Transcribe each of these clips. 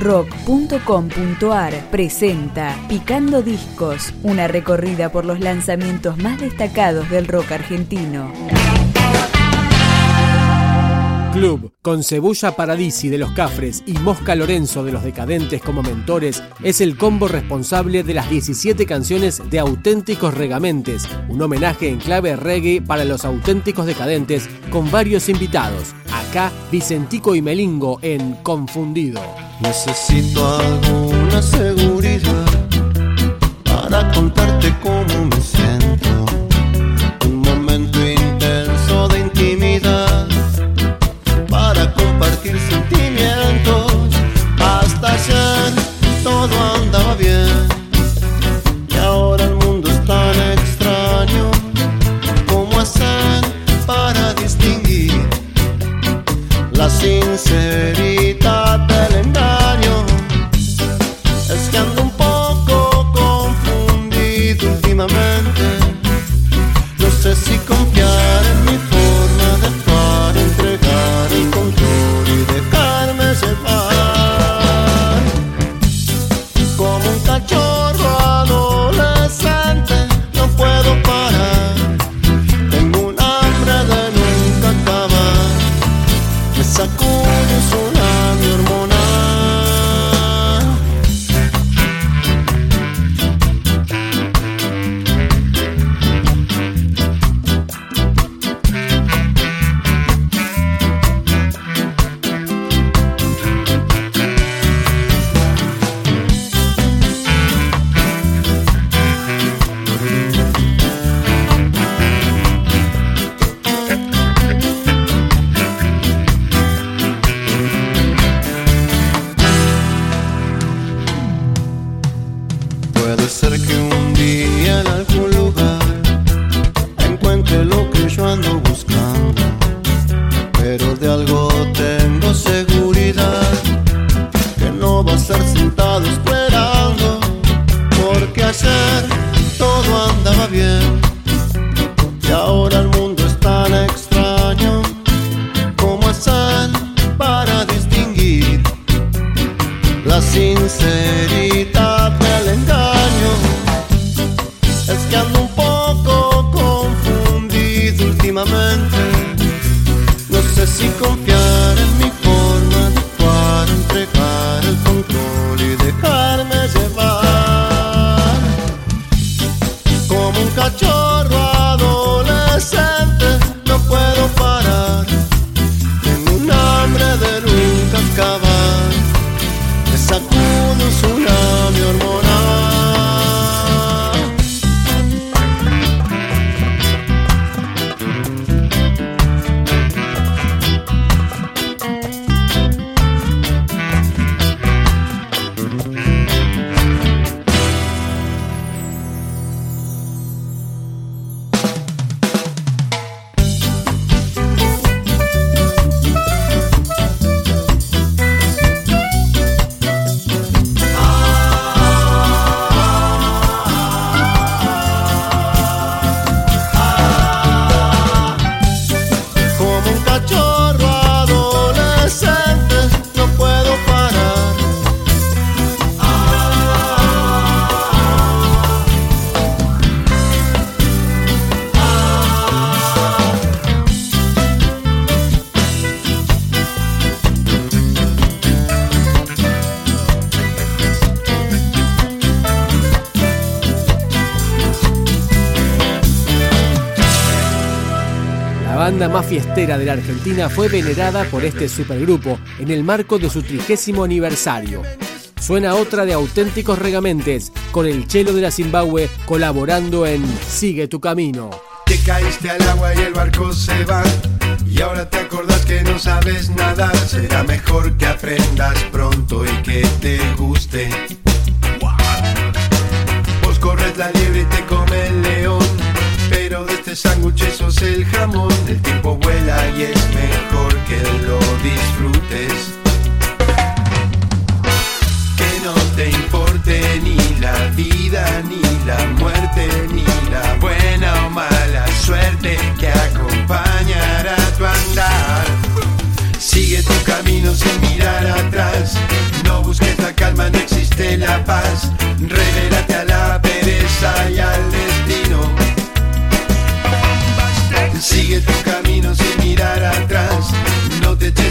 rock.com.ar presenta Picando Discos, una recorrida por los lanzamientos más destacados del rock argentino. Club, con Cebulla Paradisi de los Cafres y Mosca Lorenzo de los Decadentes como mentores, es el combo responsable de las 17 canciones de Auténticos Regamentes, un homenaje en clave reggae para los auténticos decadentes con varios invitados. Acá, Vicentico y Melingo en Confundido. Necesito alguna seguridad para contarte cómo me siento. La todo andaba bien. Y ahora banda más fiestera de la Argentina fue venerada por este supergrupo en el marco de su trigésimo aniversario. Suena otra de auténticos regamentes, con el chelo de la Zimbabue colaborando en Sigue tu camino. Te caíste al agua y el barco se va. Y ahora te acordás que no sabes nadar. Será mejor que aprendas pronto y que te guste. Vos corres la liebre y te come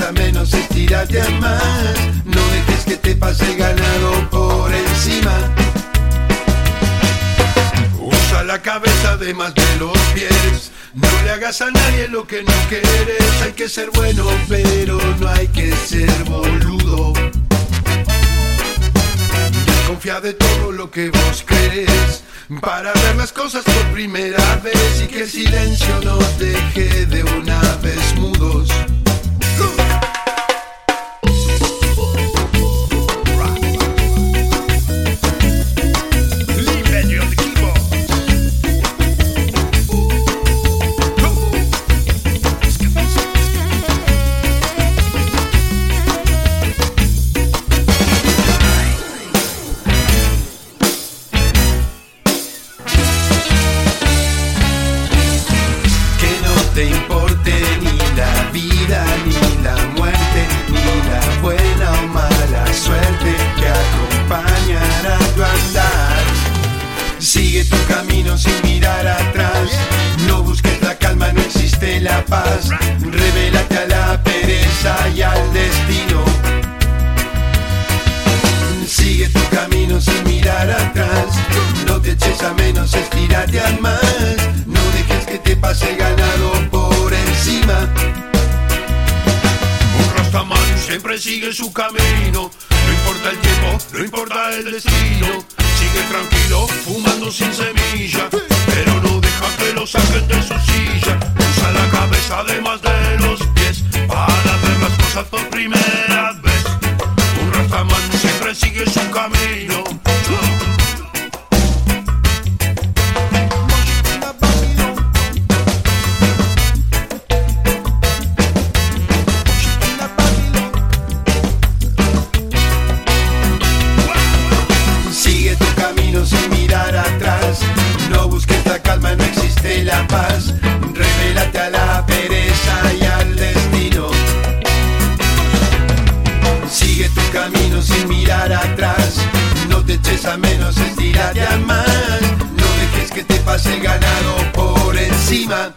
A menos, estírate a más. No dejes que te pase ganado por encima. Usa la cabeza además de los pies. No le hagas a nadie lo que no quieres. Hay que ser bueno, pero no hay que ser boludo. Desconfía de todo lo que vos crees. Para ver las cosas por primera vez y que el silencio nos deje de una vez mudos. Y al destino. Sigue tu camino sin mirar atrás. No te eches a menos, estírate a más. No dejes que te pase ganado por encima. Un Rastaman siempre sigue su camino. No importa el tiempo, no importa el destino. Sigue tranquilo, fumando sin semilla. Pero no deja que lo saquen de su silla. Usa la cabeza además de paz. Revélate a la pereza y al destino. Sigue tu camino sin mirar atrás. No te eches a menos, estírate a más. No dejes que te pase el ganado por encima.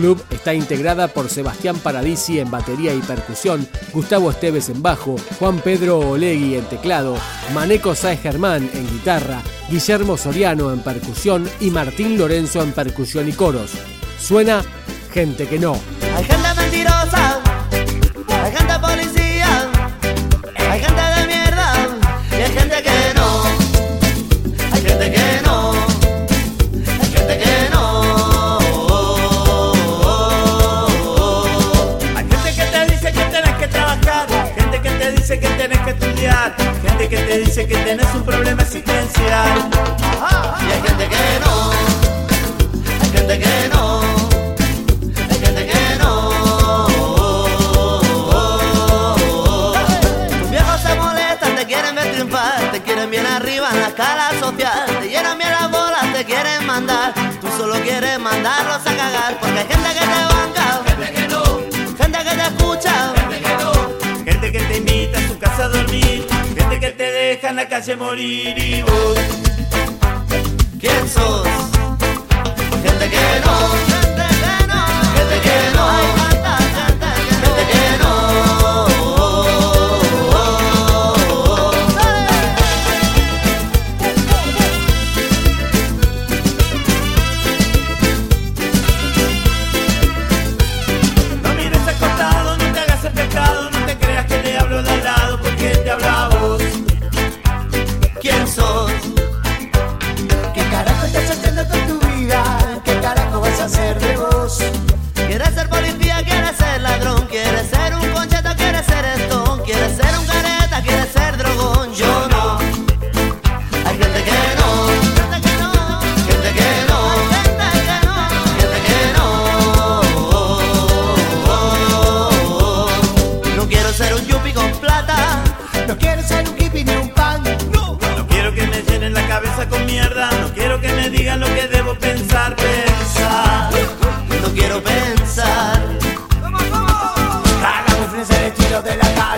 Club está integrada por Sebastián Paradisi en batería y percusión, Gustavo Esteves en bajo, Juan Pedro Olegui en teclado, Maneco Sáez Germán en guitarra, Guillermo Soriano en percusión y Martín Lorenzo en percusión y coros. Suena Gente que no. Mentirosa, que tienes un problema existencial. Y hay gente que no, hay gente que no, hay gente que no. Tus viejos se molestan, te quieren ver triunfar, te quieren bien arriba en la escala social, te llenan bien las bolas, te quieren mandar, tú solo quieres mandarlos a cagar, porque hay gente que te banca, la calle morir y vos. ¿Quién sos? Gente que no,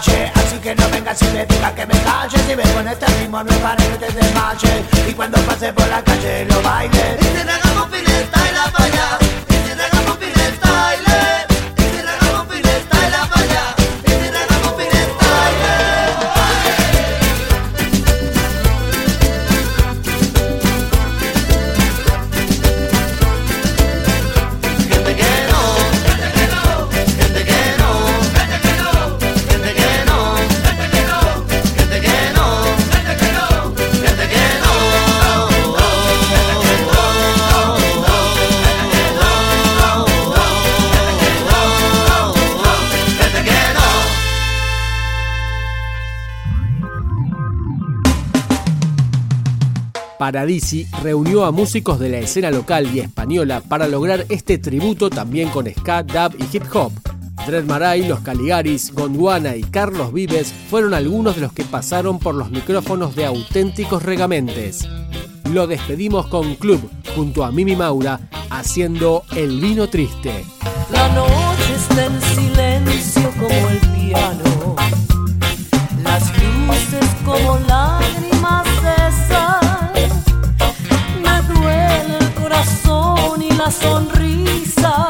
Así que no vengas y me digas que me calle Si vengo en este ritmo no es para que te desmayes. Y cuando pase por la calle lo baile Paradisi reunió a músicos de la escena local y española para lograr este tributo también con ska, dub y hip hop. Dred Maray, Los Caligaris, Gondwana y Carlos Vives fueron algunos de los que pasaron por los micrófonos de auténticos regamentes. Lo despedimos con Club junto a Mimi Maura haciendo El Vino Triste. La noche está en silencio como el piano. Las luces como lágrimas sonrisa.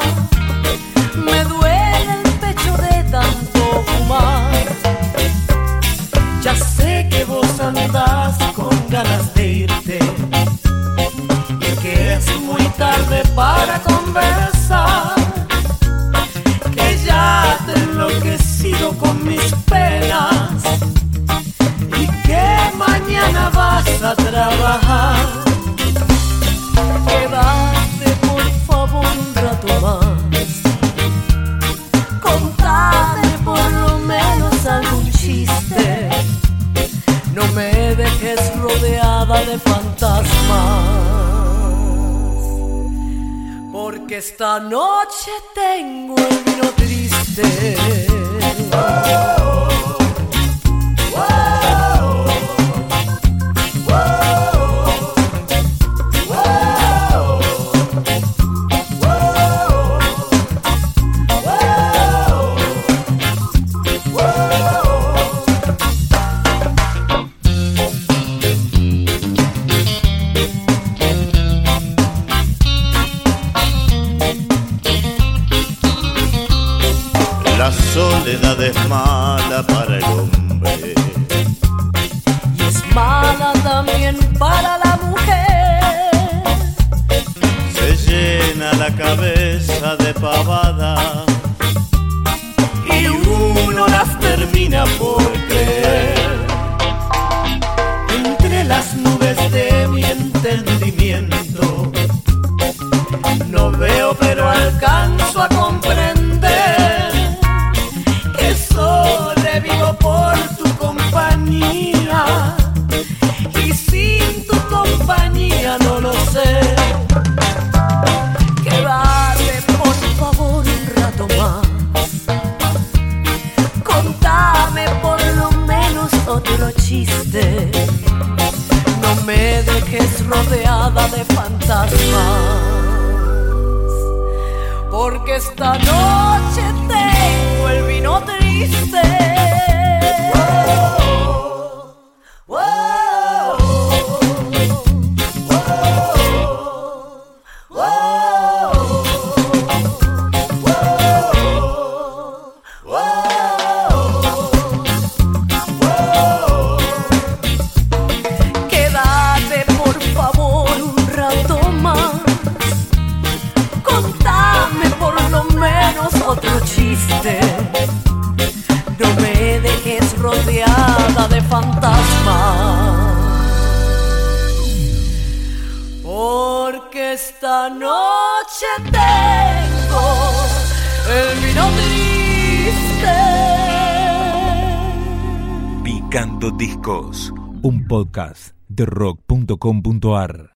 Me duele el pecho de tanto fumar. Ya sé que vos andás con ganas de irte y que es muy tarde para conversar. Que ya te enloquecido con mis penas y que mañana vas a trabajar. Esta noche tengo el vino triste. Esta noche tengo el vino triste. Otro chiste. No me dejes rodeada de fantasmas. Porque esta noche tengo el vino triste. Picando Discos, un podcast de rock.com.ar.